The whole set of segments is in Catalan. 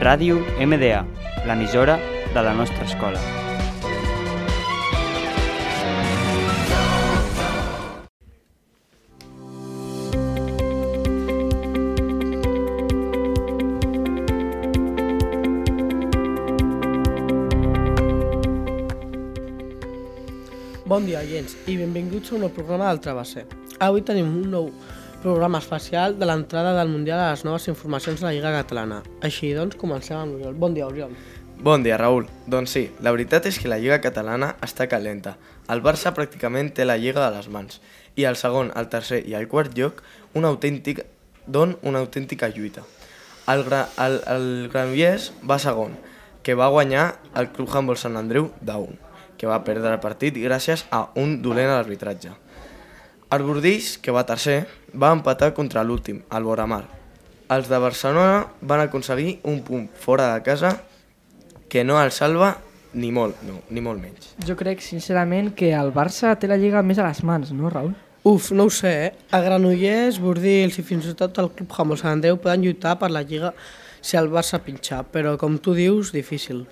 Ràdio MDA, l'emissora de la nostra escola. Bon dia, oients, i benvinguts a un nou programa del Travesser. Avui tenim un nou programa especial de l'entrada del Mundial a les noves informacions de la Lliga Catalana. Així doncs, comencem amb l'Oriol. Bon dia, Oriol. Bon dia, Raül. Doncs sí, la veritat és que la Lliga Catalana està calenta. El Barça pràcticament té la Lliga de les mans i el segon, el tercer i el quart lloc un autèntic, don una autèntica lluita. El, gra, el, el Granollers va segon, que va guanyar el Club Handball Sant Andreu 1, que va perdre el partit gràcies a un dolent arbitratge. El Bordills, que va tercer, va empatar contra l'últim, el Boramar. Els de Barcelona van aconseguir un punt fora de casa que no el salva ni molt, no, ni molt menys. Jo crec, sincerament, que el Barça té la Lliga més a les mans, no, Raül? Uf, no ho sé, eh? A Granollers, Bordils i fins i tot el Club Handball Sant Andreu poden lluitar per la Lliga si el Barça pinxa, però com tu dius, difícil.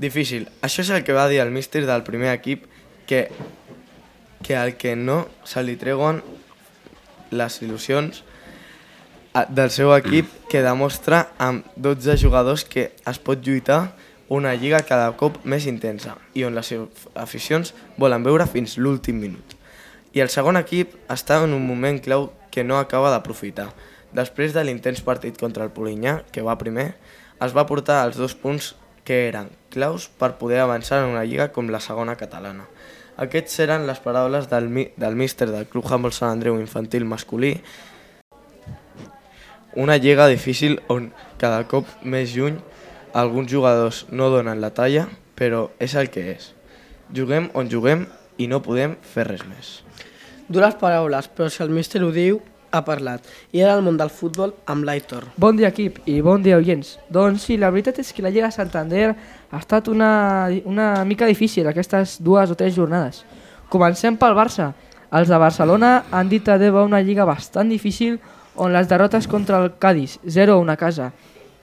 Difícil. Això és el que va dir el míster del primer equip, que, que al que no se li treuen les il·lusions a- del seu equip que demostra amb 12 jugadors que es pot lluitar una lliga cada cop més intensa i on les aficions volen veure fins l'últim minut. I el segon equip està en un moment clau que no acaba d'aprofitar. Després de l'intens partit contra el Polinyà, que va primer, es va portar els dos punts que eren claus per poder avançar en una lliga com la segona catalana. Aquests eren les paraules del, del míster del Club Handball Sant Andreu infantil masculí. Una lliga difícil on cada cop més lluny alguns jugadors no donen la talla, però és el que és. Juguem on juguem i no podem fer res més. Dures paraules, però si el míster ho diu, ha parlat. I era el món del futbol amb l'Aitor. Bon dia, equip, i bon dia, oients. Doncs sí, la veritat és que la Lliga Santander ha estat una, una mica difícil aquestes dues o tres jornades. Comencem pel Barça. Els de Barcelona han dit adeu a una lliga bastant difícil on les derrotes contra el Cádiz, 0-1 a casa,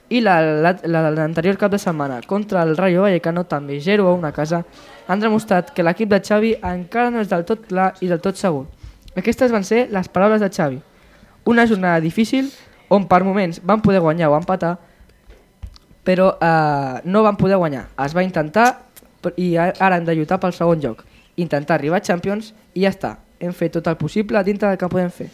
i la, la, la l'anterior cap de setmana contra el Rayo Vallecano, també 0-1 a casa, han demostrat que l'equip de Xavi encara no és del tot clar i del tot segur. Aquestes van ser les paraules de Xavi. Una jornada difícil on per moments van poder guanyar o empatar, però eh, no van poder guanyar. Es va intentar i ara hem de lluitar pel segon lloc. Intentar arribar a Champions i ja està. Hem fet tot el possible dintre del que podem fer.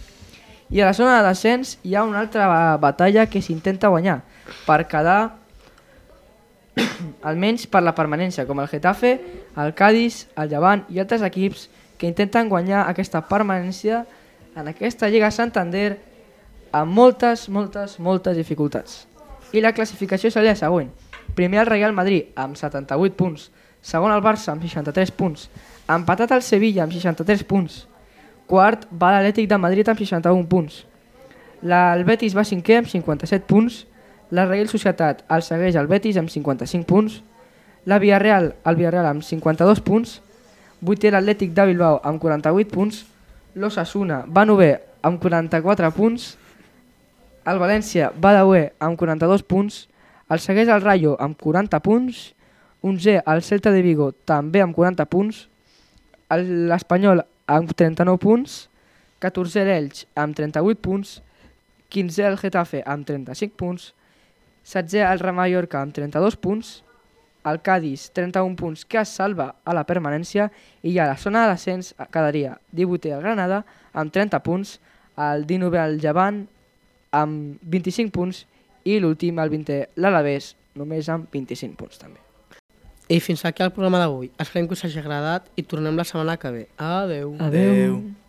I a la zona de descens hi ha una altra ba- batalla que s'intenta guanyar per quedar almenys per la permanència, com el Getafe, el Cádiz, el Llevant i altres equips que intenten guanyar aquesta permanència en aquesta Lliga Santander amb moltes, moltes, moltes dificultats. I la classificació seria la següent. Primer el Real Madrid amb 78 punts, segon el Barça amb 63 punts, empatat el Sevilla amb 63 punts, quart va l'Atlètic de Madrid amb 61 punts, el Betis va cinquè amb 57 punts, la Real Societat el segueix el Betis amb 55 punts, la Villarreal, el Villarreal amb 52 punts, vuitè l'Atlètic de Bilbao amb 48 punts, l'Osasuna va novè amb 44 punts, el València va deuè amb 42 punts, el segueix el Rayo amb 40 punts, 11è el Celta de Vigo també amb 40 punts, l'Espanyol amb 39 punts, 14è l'Elx amb 38 punts, 15è el Getafe amb 35 punts, 16è el Real Mallorca amb 32 punts, el Cádiz 31 punts que es salva a la permanència i a la zona de descens quedaria 18è el Granada amb 30 punts, el 19è el Llevant amb 25 punts i l'últim, el 20è, l'Alavés, només amb 25 punts també. I fins aquí el programa d'avui. Esperem que us hagi agradat i tornem la setmana que ve. Adeu. Adeu. Adeu.